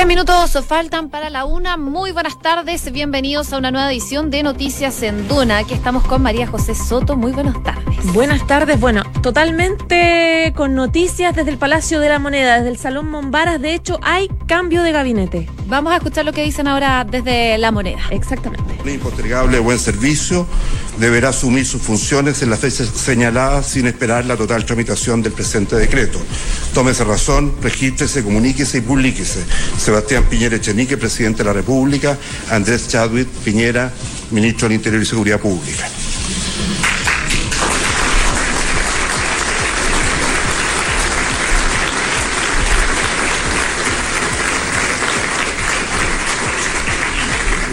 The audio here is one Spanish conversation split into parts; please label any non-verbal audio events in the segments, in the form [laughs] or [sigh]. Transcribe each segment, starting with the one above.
Tres minutos faltan para la una. Muy buenas tardes. Bienvenidos a una nueva edición de Noticias en Duna. Aquí estamos con María José Soto. Muy buenas tardes. Buenas tardes. Bueno, totalmente con noticias desde el Palacio de la Moneda, desde el Salón Mombaras. De hecho, hay cambio de gabinete. Vamos a escuchar lo que dicen ahora desde la Moneda. Exactamente. Un impostergable buen servicio deberá asumir sus funciones en la fecha señalada sin esperar la total tramitación del presente decreto. Tómese razón, regístrese, comuníquese y publíquese. Sebastián Piñera Echenique, presidente de la República, Andrés Chadwick Piñera, ministro del Interior y Seguridad Pública.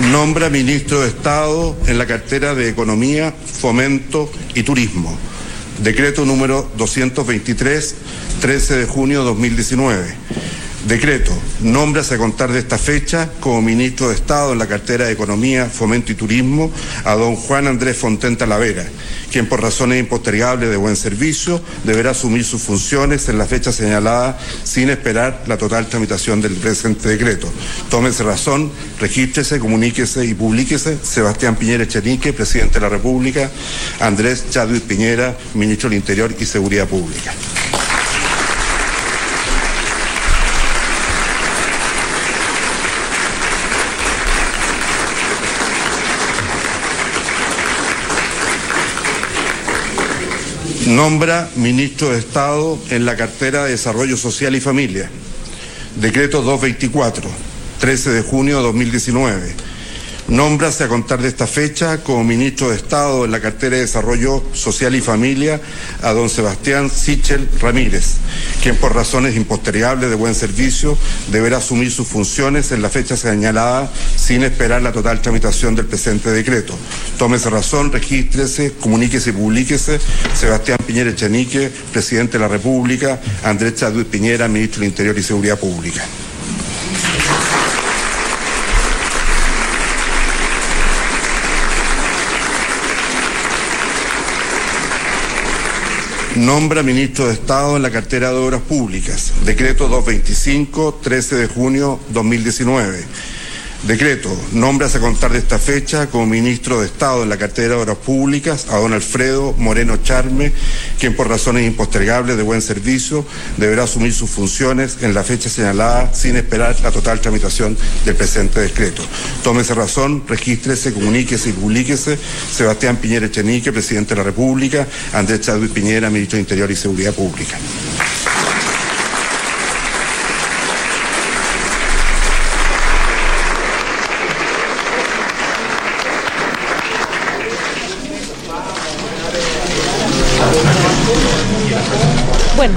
Nombra ministro de Estado en la cartera de Economía, Fomento y Turismo. Decreto número 223, 13 de junio de 2019. Decreto. Nómbrase a contar de esta fecha como ministro de Estado en la cartera de Economía, Fomento y Turismo a don Juan Andrés Fonten Talavera, quien por razones impostergables de buen servicio deberá asumir sus funciones en la fecha señalada sin esperar la total tramitación del presente decreto. Tómese razón, regístrese, comuníquese y publíquese. Sebastián Piñera Echenique, presidente de la República. Andrés Chadwick Piñera, ministro del Interior y Seguridad Pública. Nombra ministro de Estado en la cartera de Desarrollo Social y Familia. Decreto 224, 13 de junio de 2019. Nómbrase a contar de esta fecha como ministro de Estado en la cartera de Desarrollo Social y Familia a don Sebastián Sichel Ramírez, quien por razones impostergables de buen servicio deberá asumir sus funciones en la fecha señalada sin esperar la total tramitación del presente decreto. Tómese razón, regístrese, comuníquese y publíquese. Sebastián Piñera Echenique, presidente de la República, Andrés Chadwick Piñera, ministro del Interior y Seguridad Pública. Nombra ministro de Estado en la cartera de Obras Públicas. Decreto 225, 13 de junio 2019. Decreto. Nómbrase a contar de esta fecha como ministro de Estado en la cartera de Obras Públicas a don Alfredo Moreno Charme, quien por razones impostergables de buen servicio deberá asumir sus funciones en la fecha señalada sin esperar la total tramitación del presente decreto. Tómese razón, regístrese, comuníquese y publíquese. Sebastián Piñera Echenique, presidente de la República. Andrés Chadwick Piñera, ministro de Interior y Seguridad Pública. Bueno,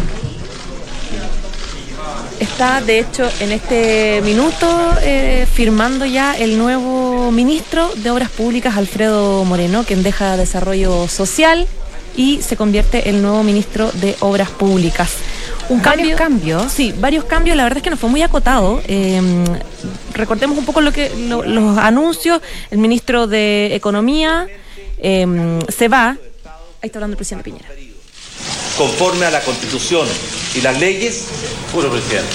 está de hecho en este minuto eh, firmando ya el nuevo ministro de Obras Públicas, Alfredo Moreno, quien deja Desarrollo Social y se convierte el nuevo ministro de Obras Públicas. Un ¿Varios cambios? Sí, varios cambios. La verdad es que no fue muy acotado. Eh, recordemos un poco lo que lo, los anuncios. El ministro de Economía eh, se va. Ahí está hablando el presidente Piñera conforme a la Constitución y las leyes, puro presidente.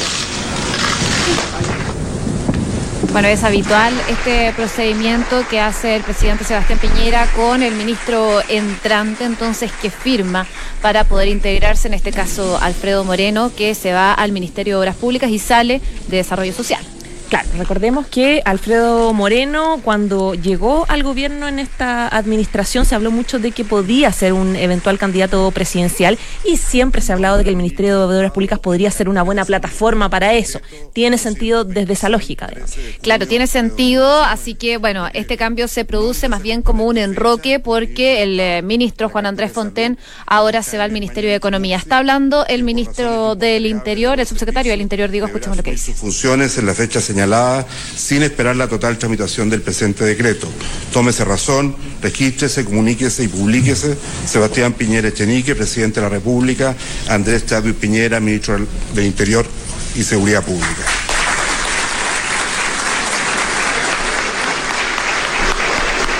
Bueno, es habitual este procedimiento que hace el presidente Sebastián Piñera con el ministro entrante, entonces, que firma para poder integrarse, en este caso Alfredo Moreno, que se va al Ministerio de Obras Públicas y sale de Desarrollo Social. Claro, recordemos que Alfredo Moreno, cuando llegó al gobierno en esta administración, se habló mucho de que podía ser un eventual candidato presidencial y siempre se ha hablado de que el Ministerio de Obras Públicas podría ser una buena plataforma para eso. Tiene sentido desde esa lógica. Además. Claro, tiene sentido, así que bueno, este cambio se produce más bien como un enroque porque el eh, ministro Juan Andrés Fonten ahora se va al Ministerio de Economía. Está hablando el ministro del Interior, el subsecretario del Interior, digo, escuchemos lo que dice. Funciones en la fecha señalada sin esperar la total tramitación del presente decreto. Tómese razón, regístrese, comuníquese y publíquese. Sebastián Piñera Echenique, presidente de la República. Andrés Chadwick Piñera, ministro del Interior y Seguridad Pública.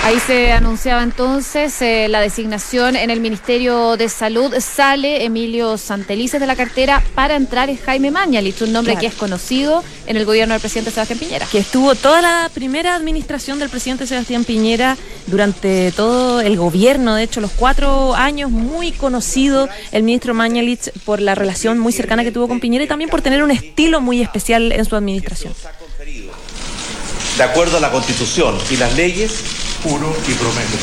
Ahí se anunciaba entonces eh, la designación en el Ministerio de Salud. Sale Emilio Santelices de la cartera para entrar en Jaime Mañalich, un nombre que es conocido en el gobierno del presidente Sebastián Piñera. Que estuvo toda la primera administración del presidente Sebastián Piñera durante todo el gobierno, de hecho, los cuatro años, muy conocido el ministro Mañalich por la relación muy cercana que tuvo con Piñera y también por tener un estilo muy especial en su administración. De acuerdo a la Constitución y las leyes, Juro y prometo.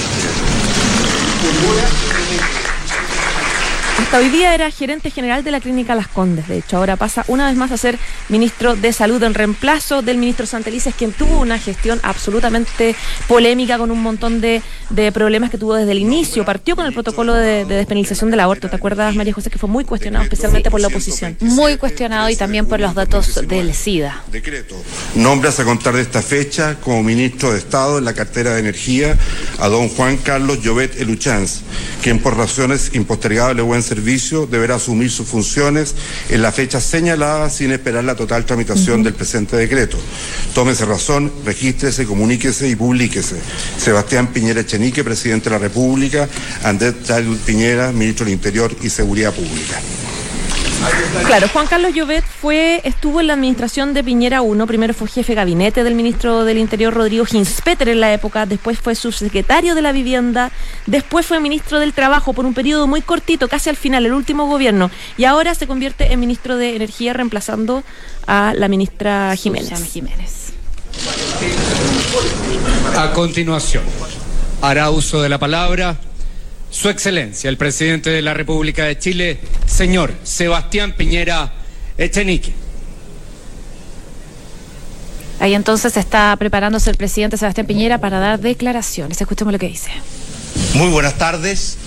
Hasta hoy día era gerente general de la clínica Las Condes, de hecho, ahora pasa una vez más a ser ministro de Salud en reemplazo del ministro Santelices, quien tuvo una gestión absolutamente polémica con un montón de, problemas que tuvo desde el inicio. Partió con el protocolo de, despenalización del aborto, ¿te acuerdas, María José? Que fue muy cuestionado, especialmente por la oposición. Muy cuestionado y también por los datos del SIDA. Decreto. Nombras a contar de esta fecha como ministro de Estado en la cartera de Energía a don Juan Carlos Llobet Eluchanz, quien por razones impostergables servicio deberá asumir sus funciones en la fecha señalada sin esperar la total tramitación del presente decreto. Tómese razón, regístrese, comuníquese y publíquese. Sebastián Piñera Echenique, presidente de la República, Andrés Piñera, ministro del Interior y Seguridad Pública. Claro, Juan Carlos Llobet fue, estuvo en la administración de Piñera 1, primero fue jefe de gabinete del ministro del Interior Rodrigo Ginspeter en la época, después fue subsecretario de la vivienda, después fue ministro del Trabajo por un periodo muy cortito, casi al final, el último gobierno, y ahora se convierte en ministro de Energía reemplazando a la ministra Jiménez. Jiménez. A continuación, hará uso de la palabra su Excelencia, el presidente de la República de Chile, señor Sebastián Piñera Echenique. Ahí entonces está preparándose el presidente Sebastián Piñera para dar declaraciones. Escuchemos lo que dice. Muy buenas tardes.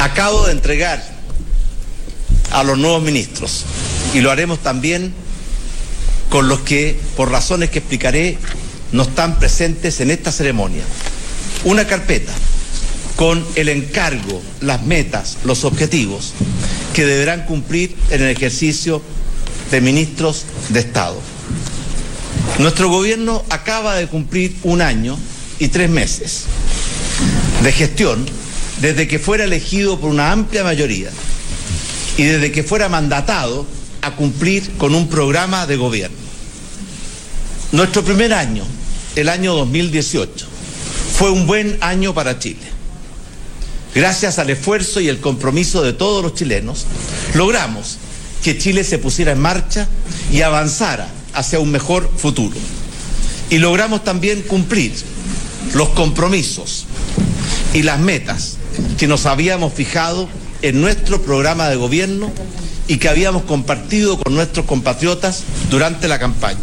Acabo de entregar a los nuevos ministros y lo haremos también con los que, por razones que explicaré, no están presentes en esta ceremonia. Una carpeta con el encargo, las metas, los objetivos que deberán cumplir en el ejercicio de ministros de Estado. Nuestro gobierno acaba de cumplir un año y tres meses de gestión desde que fuera elegido por una amplia mayoría y desde que fuera mandatado a cumplir con un programa de gobierno. Nuestro primer año, el año 2018, fue un buen año para Chile gracias al esfuerzo y el compromiso de todos los chilenos, logramos que Chile se pusiera en marcha y avanzara hacia un mejor futuro. Y logramos también cumplir los compromisos y las metas que nos habíamos fijado en nuestro programa de gobierno y que habíamos compartido con nuestros compatriotas durante la campaña.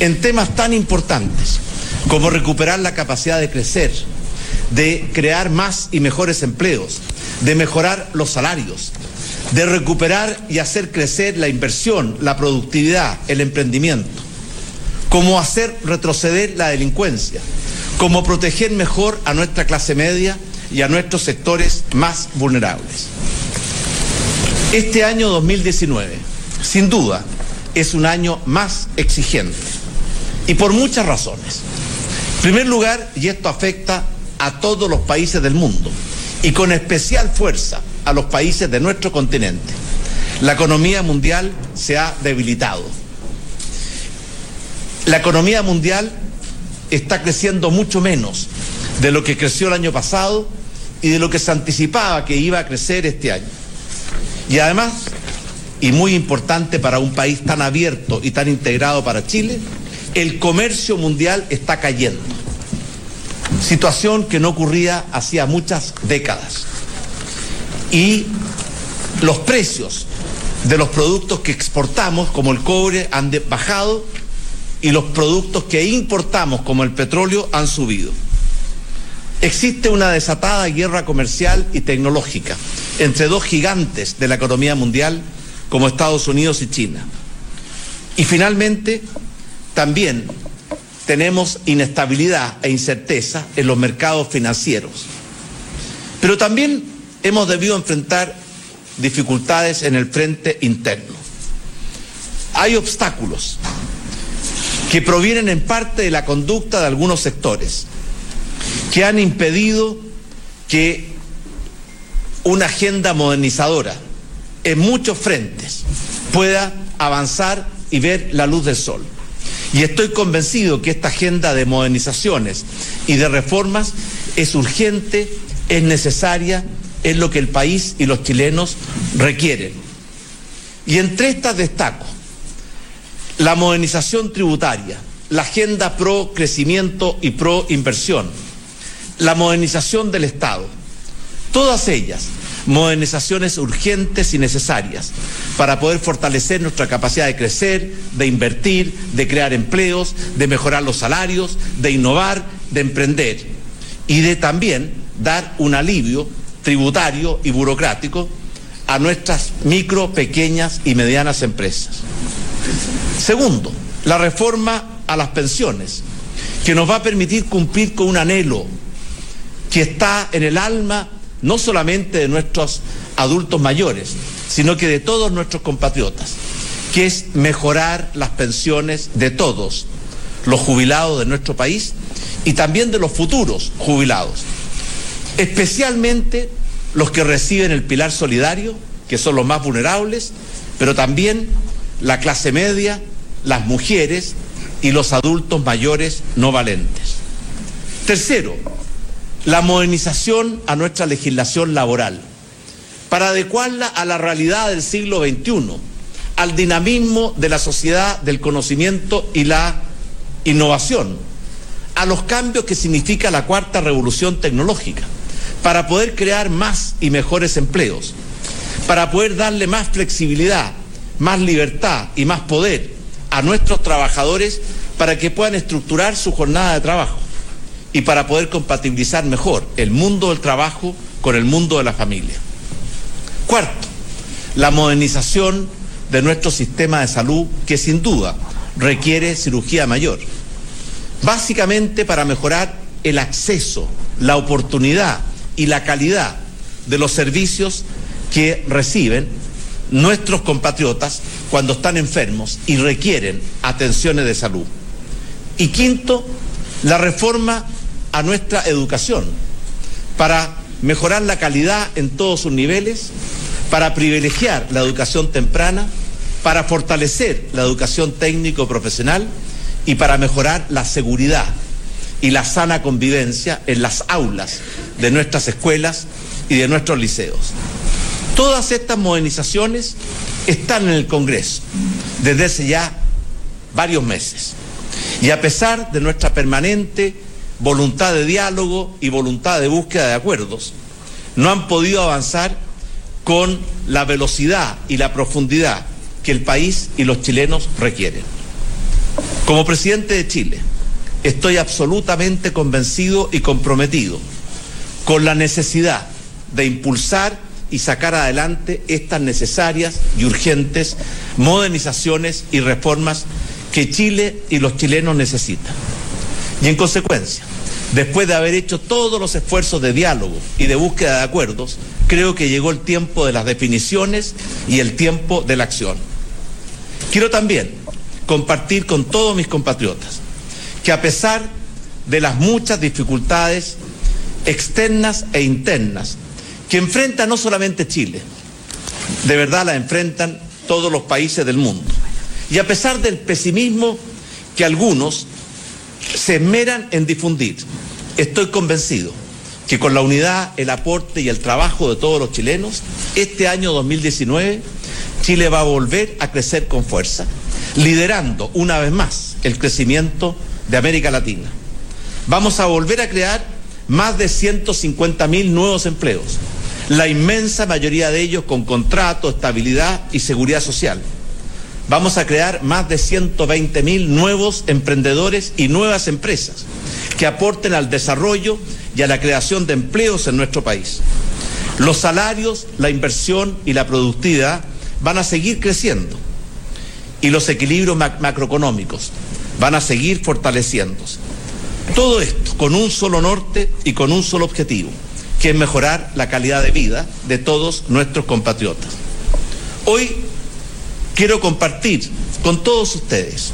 En temas tan importantes como recuperar la capacidad de crecer, de crear más y mejores empleos, de mejorar los salarios, de recuperar y hacer crecer la inversión, la productividad, el emprendimiento, cómo hacer retroceder la delincuencia, cómo proteger mejor a nuestra clase media y a nuestros sectores más vulnerables. Este año 2019, sin duda, es un año más exigente y por muchas razones. En primer lugar, y esto afecta a todos los países del mundo y con especial fuerza a los países de nuestro continente. La economía mundial se ha debilitado. La economía mundial está creciendo mucho menos de lo que creció el año pasado y de lo que se anticipaba que iba a crecer este año. Y además, y muy importante para un país tan abierto y tan integrado para Chile, el comercio mundial está cayendo situación que no ocurría hacía muchas décadas. Y los precios de los productos que exportamos, como el cobre, han bajado y los productos que importamos, como el petróleo, han subido. Existe una desatada guerra comercial y tecnológica entre dos gigantes de la economía mundial, como Estados Unidos y China. Y finalmente, también tenemos inestabilidad e incerteza en los mercados financieros. Pero también hemos debido enfrentar dificultades en el frente interno. Hay obstáculos que provienen en parte de la conducta de algunos sectores, que han impedido que una agenda modernizadora en muchos frentes pueda avanzar y ver la luz del sol. Y estoy convencido que esta agenda de modernizaciones y de reformas es urgente, es necesaria, es lo que el país y los chilenos requieren. Y entre estas destaco la modernización tributaria, la agenda pro crecimiento y pro inversión, la modernización del Estado, todas ellas modernizaciones urgentes y necesarias para poder fortalecer nuestra capacidad de crecer, de invertir, de crear empleos, de mejorar los salarios, de innovar, de emprender y de también dar un alivio tributario y burocrático a nuestras micro, pequeñas y medianas empresas. Segundo, la reforma a las pensiones, que nos va a permitir cumplir con un anhelo que está en el alma no solamente de nuestros adultos mayores, sino que de todos nuestros compatriotas, que es mejorar las pensiones de todos los jubilados de nuestro país y también de los futuros jubilados, especialmente los que reciben el pilar solidario, que son los más vulnerables, pero también la clase media, las mujeres y los adultos mayores no valentes. Tercero, la modernización a nuestra legislación laboral para adecuarla a la realidad del siglo XXI, al dinamismo de la sociedad del conocimiento y la innovación, a los cambios que significa la cuarta revolución tecnológica, para poder crear más y mejores empleos, para poder darle más flexibilidad, más libertad y más poder a nuestros trabajadores para que puedan estructurar su jornada de trabajo y para poder compatibilizar mejor el mundo del trabajo con el mundo de la familia. Cuarto, la modernización de nuestro sistema de salud que sin duda requiere cirugía mayor. Básicamente para mejorar el acceso, la oportunidad y la calidad de los servicios que reciben nuestros compatriotas cuando están enfermos y requieren atenciones de salud. Y quinto, la reforma a nuestra educación para mejorar la calidad en todos sus niveles, para privilegiar la educación temprana, para fortalecer la educación técnico-profesional y para mejorar la seguridad y la sana convivencia en las aulas de nuestras escuelas y de nuestros liceos. Todas estas modernizaciones están en el Congreso desde hace ya varios meses. Y a pesar de nuestra permanente voluntad de diálogo y voluntad de búsqueda de acuerdos, no han podido avanzar con la velocidad y la profundidad que el país y los chilenos requieren. Como presidente de Chile, estoy absolutamente convencido y comprometido con la necesidad de impulsar y sacar adelante estas necesarias y urgentes modernizaciones y reformas que Chile y los chilenos necesitan. Y en consecuencia, después de haber hecho todos los esfuerzos de diálogo y de búsqueda de acuerdos, creo que llegó el tiempo de las definiciones y el tiempo de la acción. Quiero también compartir con todos mis compatriotas que a pesar de las muchas dificultades externas e internas que enfrenta no solamente Chile, de verdad la enfrentan todos los países del mundo. Y a pesar del pesimismo que algunos se esmeran en difundir. Estoy convencido que con la unidad, el aporte y el trabajo de todos los chilenos, este año 2019 Chile va a volver a crecer con fuerza, liderando una vez más el crecimiento de América Latina. Vamos a volver a crear más de 150 mil nuevos empleos, la inmensa mayoría de ellos con contrato, estabilidad y seguridad social vamos a crear más de 120 mil nuevos emprendedores y nuevas empresas que aporten al desarrollo y a la creación de empleos en nuestro país. Los salarios, la inversión y la productividad van a seguir creciendo y los equilibrios macroeconómicos van a seguir fortaleciéndose. Todo esto con un solo norte y con un solo objetivo, que es mejorar la calidad de vida de todos nuestros compatriotas. Hoy quiero compartir con todos ustedes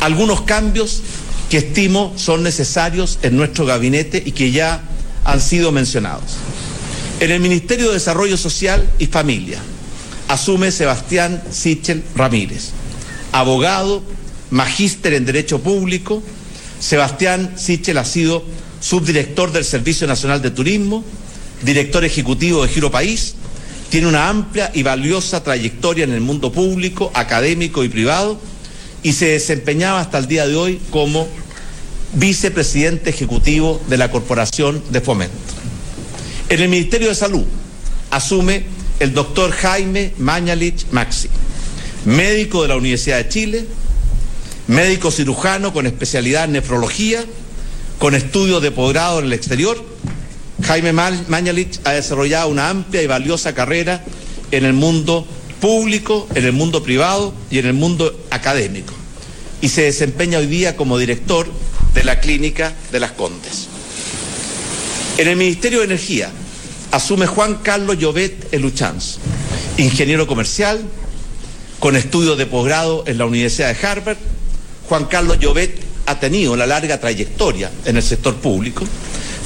algunos cambios que estimo son necesarios en nuestro gabinete y que ya han sido mencionados. En el Ministerio de Desarrollo Social y Familia asume Sebastián Sichel Ramírez, abogado, magíster en Derecho Público. Sebastián Sichel ha sido subdirector del Servicio Nacional de Turismo, director ejecutivo de Giro País, tiene una amplia y valiosa trayectoria en el mundo público, académico y privado y se desempeñaba hasta el día de hoy como vicepresidente ejecutivo de la Corporación de Fomento. En el Ministerio de Salud asume el doctor Jaime Mañalich Maxi, médico de la Universidad de Chile, médico cirujano con especialidad en nefrología, con estudios de posgrado en el exterior. Jaime Mañalich ha desarrollado una amplia y valiosa carrera en el mundo público, en el mundo privado y en el mundo académico. Y se desempeña hoy día como director de la Clínica de las Condes. En el Ministerio de Energía asume Juan Carlos Llobet Eluchanz, ingeniero comercial, con estudios de posgrado en la Universidad de Harvard. Juan Carlos Llobet ha tenido una larga trayectoria en el sector público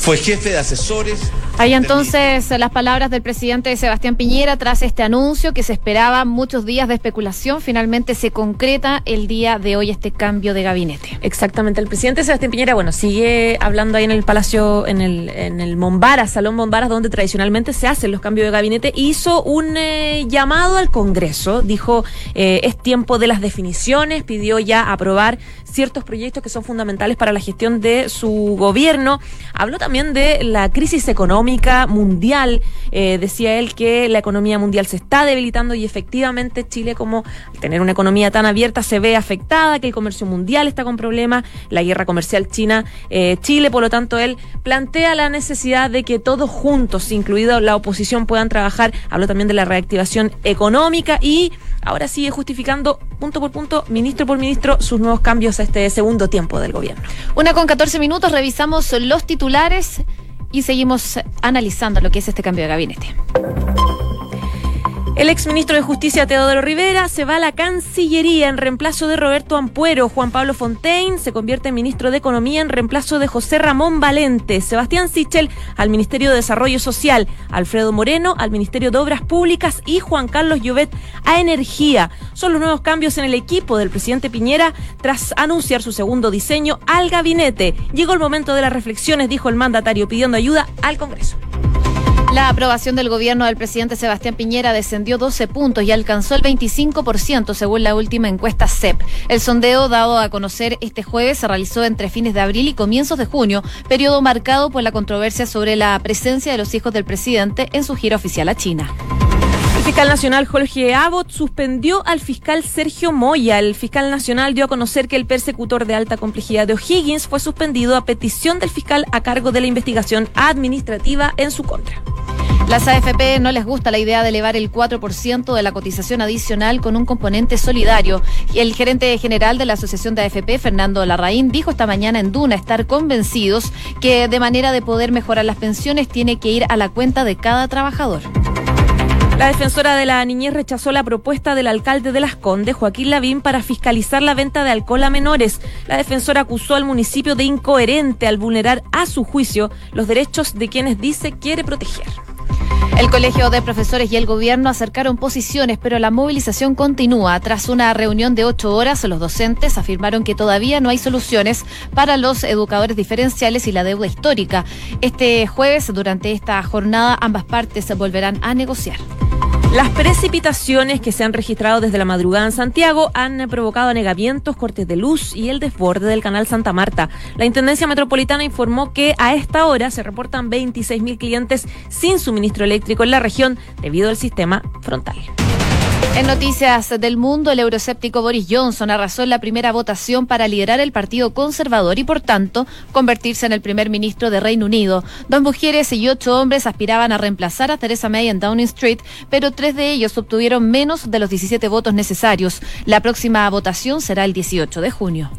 fue jefe de asesores. Ahí entonces las palabras del presidente Sebastián Piñera tras este anuncio que se esperaba muchos días de especulación, finalmente se concreta el día de hoy este cambio de gabinete. Exactamente, el presidente Sebastián Piñera, bueno, sigue hablando ahí en el Palacio, en el, en el Mombaras, Salón Mombaras, donde tradicionalmente se hacen los cambios de gabinete, hizo un eh, llamado al Congreso, dijo eh, es tiempo de las definiciones, pidió ya aprobar ciertos proyectos que son fundamentales para la gestión de su gobierno. Habló también de la crisis económica mundial. Eh, decía él que la economía mundial se está debilitando y efectivamente Chile, como tener una economía tan abierta, se ve afectada, que el comercio mundial está con problemas, la guerra comercial China-Chile. Por lo tanto, él plantea la necesidad de que todos juntos, incluido la oposición, puedan trabajar. Habló también de la reactivación económica y ahora sigue justificando punto por punto, ministro por ministro, sus nuevos cambios a este segundo tiempo del gobierno. Una con 14 minutos, revisamos los titulares y seguimos analizando lo que es este cambio de gabinete. El exministro de Justicia Teodoro Rivera se va a la Cancillería en reemplazo de Roberto Ampuero. Juan Pablo Fontaine se convierte en ministro de Economía en reemplazo de José Ramón Valente. Sebastián Sichel al Ministerio de Desarrollo Social. Alfredo Moreno al Ministerio de Obras Públicas y Juan Carlos Llobet a Energía. Son los nuevos cambios en el equipo del presidente Piñera tras anunciar su segundo diseño al gabinete. Llegó el momento de las reflexiones, dijo el mandatario, pidiendo ayuda al Congreso. La aprobación del gobierno del presidente Sebastián Piñera descendió 12 puntos y alcanzó el 25% según la última encuesta CEP. El sondeo dado a conocer este jueves se realizó entre fines de abril y comienzos de junio, periodo marcado por la controversia sobre la presencia de los hijos del presidente en su gira oficial a China. El fiscal nacional Jorge Abbott suspendió al fiscal Sergio Moya. El fiscal nacional dio a conocer que el persecutor de alta complejidad de O'Higgins fue suspendido a petición del fiscal a cargo de la investigación administrativa en su contra. Las AFP no les gusta la idea de elevar el 4% de la cotización adicional con un componente solidario. El gerente general de la Asociación de AFP, Fernando Larraín, dijo esta mañana en Duna estar convencidos que de manera de poder mejorar las pensiones tiene que ir a la cuenta de cada trabajador. La defensora de la niñez rechazó la propuesta del alcalde de Las Condes, Joaquín Lavín, para fiscalizar la venta de alcohol a menores. La defensora acusó al municipio de incoherente al vulnerar, a su juicio, los derechos de quienes dice quiere proteger. El Colegio de Profesores y el Gobierno acercaron posiciones, pero la movilización continúa. Tras una reunión de ocho horas, los docentes afirmaron que todavía no hay soluciones para los educadores diferenciales y la deuda histórica. Este jueves, durante esta jornada, ambas partes volverán a negociar. Las precipitaciones que se han registrado desde la madrugada en Santiago han provocado anegamientos, cortes de luz y el desborde del canal Santa Marta. La Intendencia Metropolitana informó que a esta hora se reportan 26.000 clientes sin suministro eléctrico en la región debido al sistema frontal. En noticias del mundo, el euroscéptico Boris Johnson arrasó en la primera votación para liderar el Partido Conservador y, por tanto, convertirse en el primer ministro de Reino Unido. Dos mujeres y ocho hombres aspiraban a reemplazar a Theresa May en Downing Street, pero tres de ellos obtuvieron menos de los 17 votos necesarios. La próxima votación será el 18 de junio.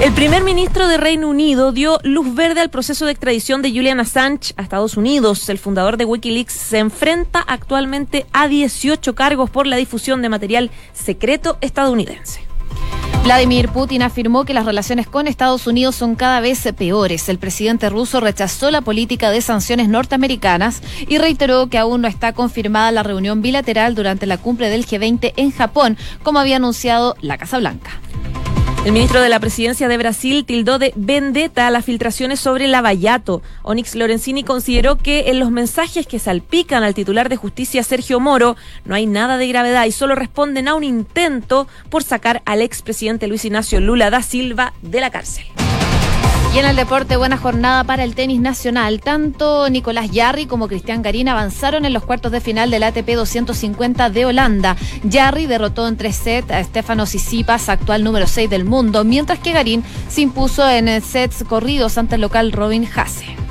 El primer ministro de Reino Unido dio luz verde al proceso de extradición de Julian Assange a Estados Unidos. El fundador de Wikileaks se enfrenta actualmente a 18 cargos por la difusión de material secreto estadounidense. Vladimir Putin afirmó que las relaciones con Estados Unidos son cada vez peores. El presidente ruso rechazó la política de sanciones norteamericanas y reiteró que aún no está confirmada la reunión bilateral durante la cumbre del G20 en Japón, como había anunciado la Casa Blanca. El ministro de la Presidencia de Brasil tildó de vendetta las filtraciones sobre Lavallato. Onyx Lorenzini consideró que en los mensajes que salpican al titular de justicia Sergio Moro no hay nada de gravedad y solo responden a un intento por sacar al expresidente Luis Ignacio Lula da Silva de la cárcel. Y en el deporte, buena jornada para el tenis nacional. Tanto Nicolás Yarri como Cristian Garín avanzaron en los cuartos de final del ATP 250 de Holanda. Yarri derrotó en tres sets a Stefano Sisipas, actual número 6 del mundo, mientras que Garín se impuso en sets corridos ante el local Robin Hasse.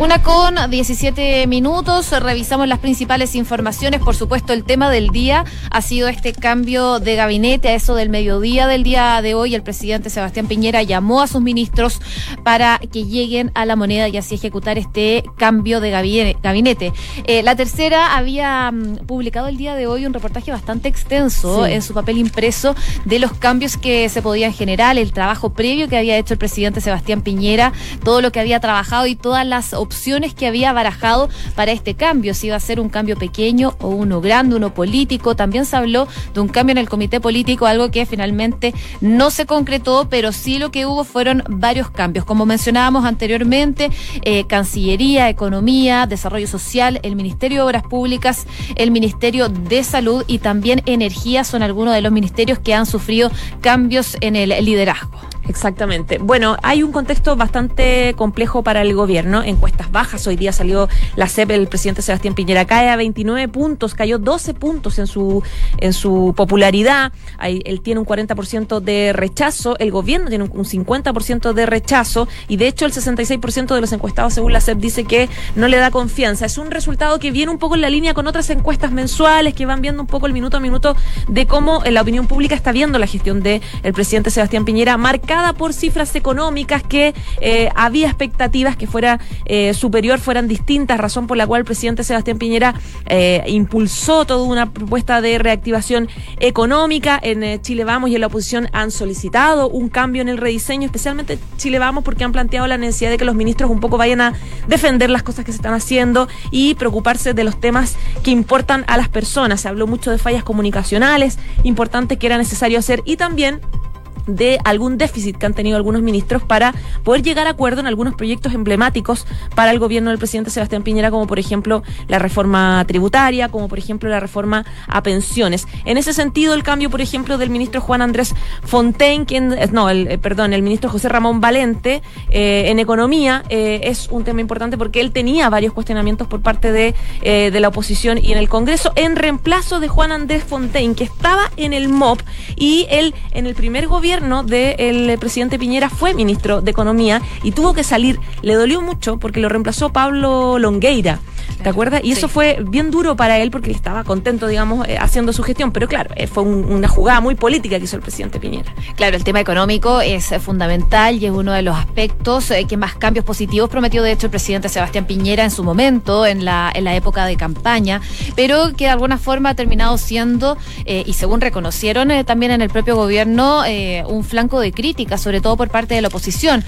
Una con 17 minutos, revisamos las principales informaciones. Por supuesto, el tema del día ha sido este cambio de gabinete. A eso del mediodía del día de hoy, el presidente Sebastián Piñera llamó a sus ministros para que lleguen a la moneda y así ejecutar este cambio de gabinete. Eh, la tercera había mm, publicado el día de hoy un reportaje bastante extenso en su papel impreso de los cambios que se podían generar, el trabajo previo que había hecho el presidente Sebastián Piñera, todo lo que había trabajado y todas las opciones que había barajado para este cambio, si iba a ser un cambio pequeño o uno grande, uno político. También se habló de un cambio en el comité político, algo que finalmente no se concretó, pero sí lo que hubo fueron varios cambios. Como mencionábamos anteriormente, eh, Cancillería, Economía, Desarrollo Social, el Ministerio de Obras Públicas, el Ministerio de Salud y también Energía son algunos de los ministerios que han sufrido cambios en el liderazgo. Exactamente. Bueno, hay un contexto bastante complejo para el gobierno. Encuestas bajas. Hoy día salió la CEP, el presidente Sebastián Piñera cae a 29 puntos, cayó 12 puntos en su, en su popularidad. él tiene un 40% de rechazo. El gobierno tiene un 50% de rechazo. Y de hecho, el 66% de los encuestados, según la CEP, dice que no le da confianza. Es un resultado que viene un poco en la línea con otras encuestas mensuales que van viendo un poco el minuto a minuto de cómo la opinión pública está viendo la gestión del el presidente Sebastián Piñera. Marca por cifras económicas que eh, había expectativas que fuera eh, superior, fueran distintas, razón por la cual el presidente Sebastián Piñera eh, impulsó toda una propuesta de reactivación económica. En Chile Vamos y en la oposición han solicitado un cambio en el rediseño, especialmente Chile Vamos porque han planteado la necesidad de que los ministros un poco vayan a defender las cosas que se están haciendo y preocuparse de los temas que importan a las personas. Se habló mucho de fallas comunicacionales, importante que era necesario hacer y también de algún déficit que han tenido algunos ministros para poder llegar a acuerdo en algunos proyectos emblemáticos para el gobierno del presidente Sebastián Piñera, como por ejemplo la reforma tributaria, como por ejemplo la reforma a pensiones. En ese sentido, el cambio, por ejemplo, del ministro Juan Andrés Fontaine, quien, eh, no, el, eh, perdón, el ministro José Ramón Valente, eh, en economía, es un tema importante porque él tenía varios cuestionamientos por parte de, de la oposición y en el Congreso, en reemplazo de Juan Andrés Fontaine, que estaba en el MOP y él en el primer gobierno del presidente Piñera fue ministro de Economía y tuvo que salir. Le dolió mucho porque lo reemplazó Pablo Longueira. ¿Te acuerdas? Y eso fue bien duro para él porque estaba contento, digamos, eh, haciendo su gestión. Pero claro, eh, fue una jugada muy política que hizo el presidente Piñera. Claro, el tema económico es fundamental y es uno de los aspectos eh, que más cambios positivos prometió, de hecho, el presidente Sebastián Piñera en su momento, en la, en la época de campaña, pero que de alguna forma ha terminado siendo, y según reconocieron también en el propio gobierno, un flanco de crítica, sobre todo por parte de la oposición.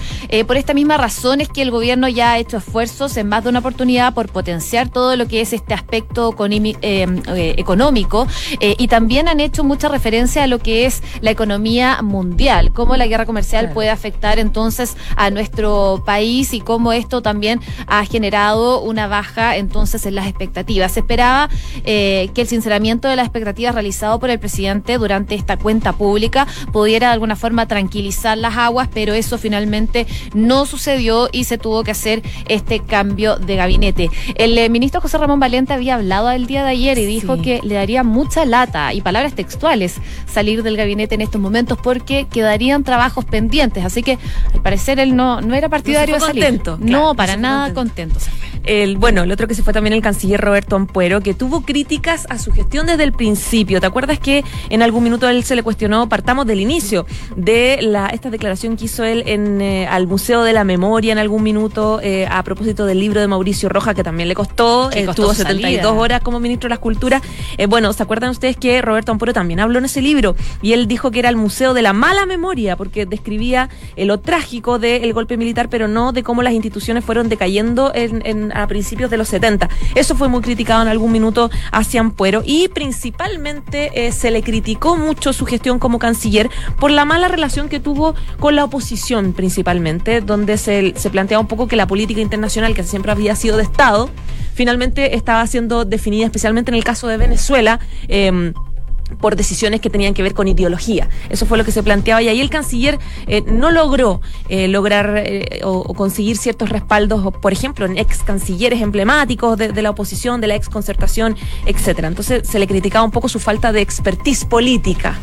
por esta misma razón es que el gobierno ya ha hecho esfuerzos en más de una oportunidad por potenciar todo lo que es este aspecto eh, eh, económico eh, y también han hecho mucha referencia a lo que es la economía mundial, cómo la guerra comercial puede afectar entonces a nuestro país y cómo esto también ha generado una baja entonces en las expectativas. Se esperaba que el sinceramiento de las expectativas realizado por el presidente durante esta cuenta pública pudiera de alguna forma tranquilizar las aguas, pero eso finalmente no sucedió y se tuvo que hacer este cambio de gabinete. El el ministro José Ramón Valente había hablado el día de ayer y dijo que le daría mucha lata y palabras textuales salir del gabinete en estos momentos porque quedarían trabajos pendientes. Así que al parecer él no, no era partidario de salir. Contento, no, para nada contento. contento. El, bueno, el otro que se fue también el canciller Roberto Ampuero, que tuvo críticas a su gestión desde el principio. ¿Te acuerdas que en algún minuto él se le cuestionó, partamos del inicio, de la esta declaración que hizo él en, eh, al Museo de la Memoria en algún minuto eh, a propósito del libro de Mauricio Roja, que también le costó, Que costó estuvo su 72 salida. horas como ministro de las Culturas. Eh, bueno, ¿se acuerdan ustedes que Roberto Ampuero también habló en ese libro? Y él dijo que era el Museo de la Mala Memoria, porque describía eh, lo trágico del golpe militar, pero no de cómo las instituciones fueron decayendo en, en- a principios de los 70. Eso fue muy criticado en algún minuto hacia Ampuero y principalmente eh, se le criticó mucho su gestión como canciller por la mala relación que tuvo con la oposición principalmente, donde se, se planteaba un poco que la política internacional, que siempre había sido de Estado, finalmente estaba siendo definida especialmente en el caso de Venezuela. em, por decisiones que tenían que ver con ideología. Eso fue lo que se planteaba y ahí el canciller eh, no logró eh, lograr eh, o, conseguir ciertos respaldos, por ejemplo, en ex cancilleres emblemáticos de, de la oposición, de la ex concertación, etcétera. Entonces se le criticaba un poco su falta de expertise política.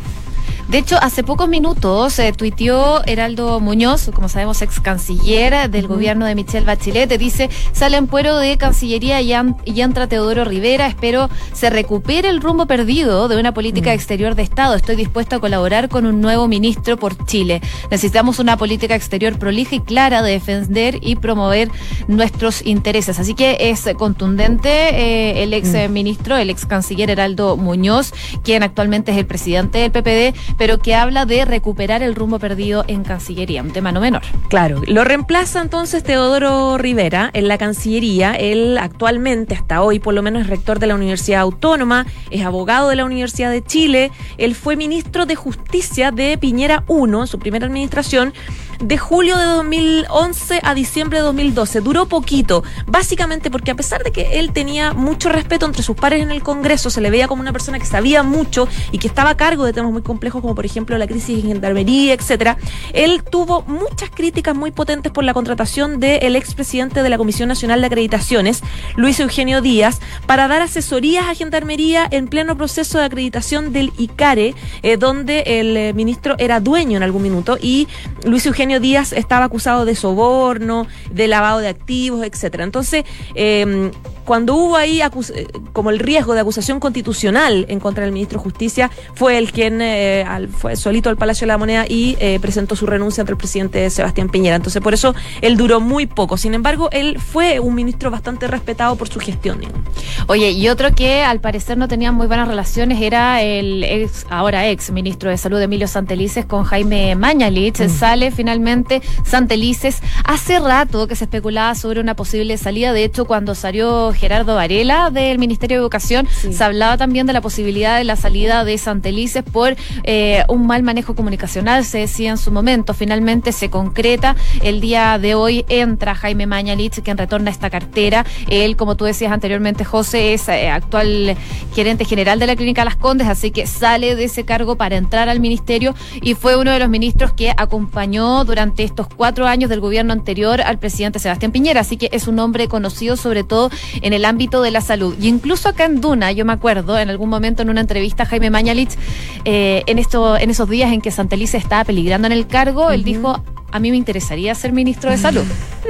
De hecho, hace pocos minutos eh, tuiteó Heraldo Muñoz, como sabemos, ex canciller del gobierno de Michelle Bachelet, dice, sale en puero de Cancillería y, an- y entra Teodoro Rivera, espero se recupere el rumbo perdido de una política exterior de Estado. Estoy dispuesto a colaborar con un nuevo ministro por Chile. Necesitamos una política exterior prolija y clara de defender y promover nuestros intereses. Así que es contundente eh, el ex eh, ministro, el ex canciller Heraldo Muñoz, quien actualmente es el presidente del PPD, pero que habla de recuperar el rumbo perdido en Cancillería, un tema no menor. Claro, lo reemplaza entonces Teodoro Rivera en la Cancillería. Él actualmente, hasta hoy, por lo menos es rector de la Universidad Autónoma, es abogado de la Universidad de Chile. Él fue ministro de Justicia de Piñera I, en su primera administración, de julio de 2011 a diciembre de 2012. Duró poquito, básicamente porque a pesar de que él tenía mucho respeto entre sus pares en el Congreso, se le veía como una persona que sabía mucho y que estaba a cargo de temas muy complejos como por ejemplo la crisis en gendarmería, etcétera. Él tuvo muchas críticas muy potentes por la contratación del expresidente de la Comisión Nacional de Acreditaciones, Luis Eugenio Díaz, para dar asesorías a gendarmería en pleno proceso de acreditación del ICARE, eh, donde el eh, ministro era dueño en algún minuto y Luis Eugenio Díaz estaba acusado de soborno, de lavado de activos, etcétera. Entonces, eh, cuando hubo ahí eh, como el riesgo de acusación constitucional en contra del ministro de Justicia, fue el quien eh, al- fue solito al Palacio de la Moneda y eh, presentó su renuncia ante el presidente Sebastián Piñera. Entonces, por eso él duró muy poco. Sin embargo, él fue un ministro bastante respetado por su gestión. digamos. Oye, y otro que al parecer no tenía muy buenas relaciones era el ex, ahora ex ministro de Salud Emilio Santelices con Jaime Mañalich. Sale finalmente Santelices. Hace rato que se especulaba sobre una posible salida. De hecho, cuando salió Gerardo Varela del Ministerio de Educación, Sí. se hablaba también de la posibilidad de la salida de Santelices por eh, un mal manejo comunicacional, se decía en su momento. Finalmente se concreta. El día de hoy entra Jaime Mañalich, quien retorna a esta cartera. Él, como tú decías anteriormente, José, es eh, actual gerente general de la Clínica Las Condes, así que sale de ese cargo para entrar al ministerio y fue uno de los ministros que acompañó durante estos cuatro años del gobierno anterior al presidente Sebastián Piñera, así que es un hombre conocido sobre todo en el ámbito de la salud. Y incluso acá en Duna, yo me acuerdo, en algún momento en una entrevista a Jaime Mañalich, eh, en, esto, en esos días en que Santelice estaba peligrando en el cargo, él dijo, a mí me interesaría ser ministro de salud.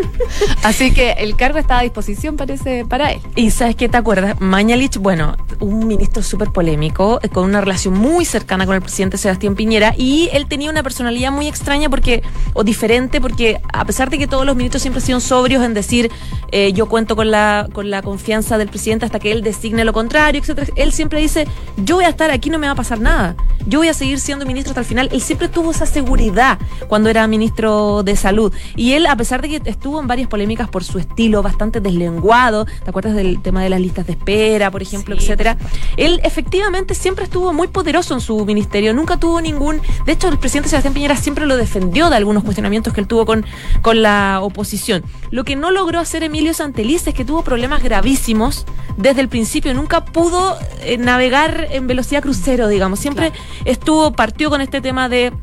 [laughs] Así que el cargo está a disposición parece para él. Y sabes qué te acuerdas, Mañalich, bueno, un ministro súper polémico, eh, con una relación muy cercana con el presidente Sebastián Piñera, y él tenía una personalidad muy extraña porque, o diferente, porque a pesar de que todos los ministros siempre han sido sobrios en decir eh, yo cuento con la, con la confianza del presidente hasta que él designe lo contrario, etcétera, él siempre dice, yo voy a estar aquí, no me va a pasar nada. Yo voy a seguir siendo ministro hasta el final. Él siempre tuvo esa seguridad cuando era ministro de salud. Y él, a pesar de que estuvo en varias polémicas por su estilo bastante deslenguado, ¿te acuerdas del tema de las listas de espera, por ejemplo, Sí, etcétera? Él efectivamente siempre estuvo muy poderoso en su ministerio. Nunca tuvo ningún. De hecho, el presidente Sebastián Piñera siempre lo defendió de algunos cuestionamientos que él tuvo con, con la oposición. Lo que no logró hacer Emilio Santelice es que tuvo problemas gravísimos desde el principio. Nunca pudo eh, navegar en velocidad crucero, digamos. Siempre estuvo, partió con este tema de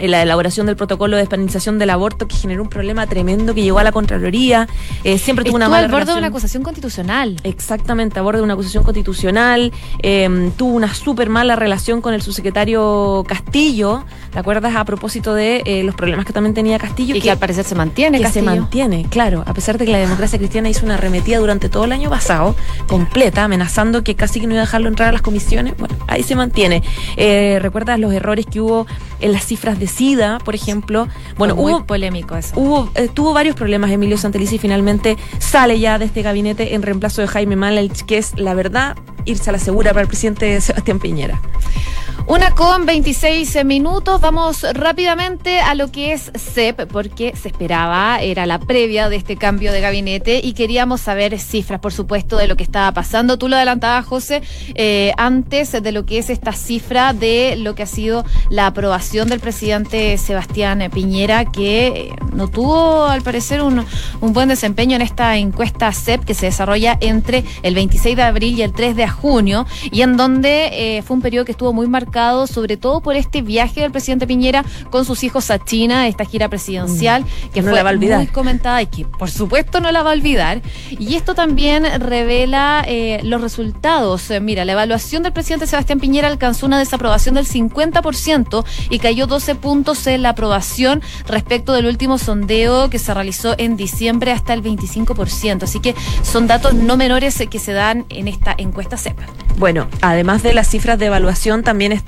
eh, la elaboración del protocolo de despenalización del aborto que generó un problema tremendo que llegó a la Contraloría. Eh, siempre tuvo una mala al borde de una acusación constitucional. Exactamente, a borde de una acusación constitucional. eh, tuvo una súper mala relación con el subsecretario Castillo ¿Te acuerdas a propósito de eh, los problemas que también tenía Castillo? Y que, al parecer se mantiene, que Castillo. se mantiene, claro, a pesar de que la democracia cristiana hizo una arremetida durante todo el año pasado, completa, amenazando que casi que no iba a dejarlo entrar a las comisiones. Bueno, ahí se mantiene. ¿Recuerdas los errores que hubo en las cifras de SIDA, por ejemplo? Bueno, muy hubo polémico eso. Hubo, eh, tuvo varios problemas Emilio Santelici y finalmente sale ya de este gabinete en reemplazo de Jaime Malich, que es, la verdad, irse a la segura para el presidente Sebastián Piñera. Una con 26 minutos. Vamos rápidamente a lo que es CEP, porque se esperaba, era la previa de este cambio de gabinete y queríamos saber cifras, por supuesto, de lo que estaba pasando. Tú lo adelantabas, José, eh, antes de lo que es esta cifra de lo que ha sido la aprobación del presidente Sebastián Piñera, que eh, no tuvo, al parecer, un, un buen desempeño en esta encuesta CEP que se desarrolla entre el 26 de abril y el 3 de junio, y en donde eh, fue un periodo que estuvo muy marcado sobre todo por este viaje del presidente Piñera con sus hijos a China, esta gira presidencial, que No fue la muy comentada y que por supuesto no la va a olvidar. Y esto también revela eh, los resultados. Eh, mira, la evaluación del presidente Sebastián Piñera alcanzó una desaprobación del 50% y cayó 12 puntos en la aprobación respecto del último sondeo que se realizó en diciembre hasta el 25%. Así que son datos no menores que se dan en esta encuesta CEPA. Bueno, además de las cifras de evaluación, también está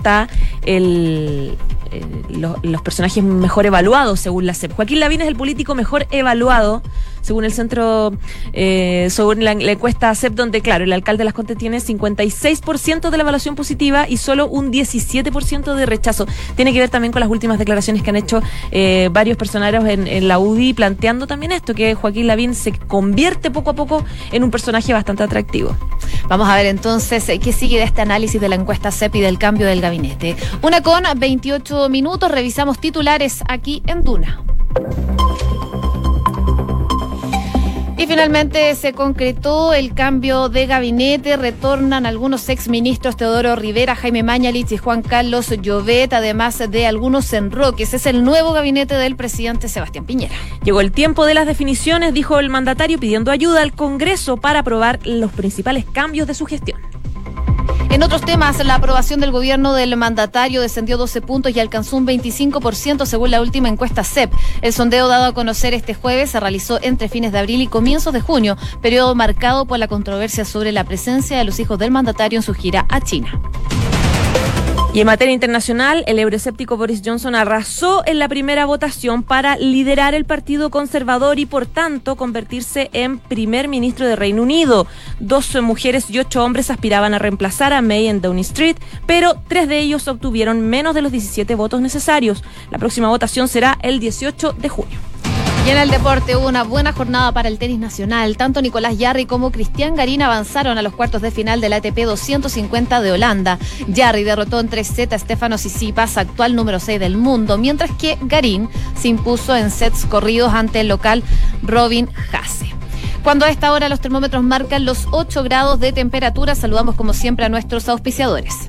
el, el- lo- los personajes mejor evaluados según la CEP. Joaquín Lavín es el político mejor evaluado según el centro, eh, según la, encuesta CEP, donde, claro, el alcalde de Las Condes tiene 56% de la evaluación positiva y solo un 17% de rechazo. Tiene que ver también con las últimas declaraciones que han hecho eh, varios personajes en, en la UDI, planteando también esto, que Joaquín Lavín se convierte poco a poco en un personaje bastante atractivo. Vamos a ver entonces eh, qué sigue de este análisis de la encuesta CEP y del cambio del gabinete. Una con 28 minutos, revisamos titulares aquí en Duna. Y finalmente se concretó el cambio de gabinete. Retornan algunos exministros Teodoro Rivera, Jaime Mañalich y Juan Carlos Llovet, además de algunos enroques. Es el nuevo gabinete del presidente Sebastián Piñera. Llegó el tiempo de las definiciones, dijo el mandatario, pidiendo ayuda al Congreso para aprobar los principales cambios de su gestión. En otros temas, la aprobación del gobierno del mandatario descendió 12 puntos y alcanzó un 25% según la última encuesta CEP. El sondeo dado a conocer este jueves se realizó entre fines de abril y comienzos de junio, periodo marcado por la controversia sobre la presencia de los hijos del mandatario en su gira a China. Y en materia internacional, el euroescéptico Boris Johnson arrasó en la primera votación para liderar el Partido Conservador y, por tanto, convertirse en primer ministro de Reino Unido. Dos mujeres y ocho hombres aspiraban a reemplazar a May en Downing Street, pero tres de ellos obtuvieron menos de los 17 votos necesarios. La próxima votación será el 18 de junio. Y en el deporte hubo una buena jornada para el tenis nacional. Tanto Nicolás Yarri como Cristian Garín avanzaron a los cuartos de final del ATP 250 de Holanda. Yarri derrotó en 3 sets a Stefano Tsitsipas, actual número 6 del mundo, mientras que Garín se impuso en sets corridos ante el local Robin Hasse. Cuando a esta hora los termómetros marcan los 8 grados de temperatura, saludamos como siempre a nuestros auspiciadores.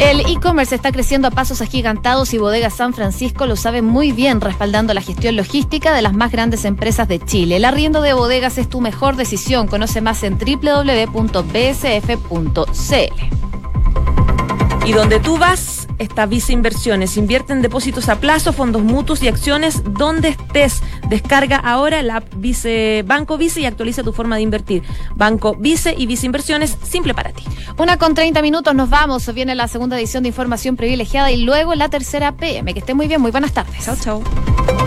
El e-commerce está creciendo a pasos agigantados y Bodega San Francisco lo sabe muy bien, respaldando la gestión logística de las más grandes empresas de Chile. El arriendo de bodegas es tu mejor decisión. Conoce más en www.bsf.cl. Y donde tú vas, está Visa Inversiones. Invierte en depósitos a plazo, fondos mutuos y acciones donde estés. Descarga ahora la app Vice, Banco Vice y actualiza tu forma de invertir. Banco Vice y Vice Inversiones, simple para ti. Una con 30 minutos nos vamos. Viene la segunda edición de Información Privilegiada y luego la tercera PM. Que esté muy bien. Muy buenas tardes. Chao, chao.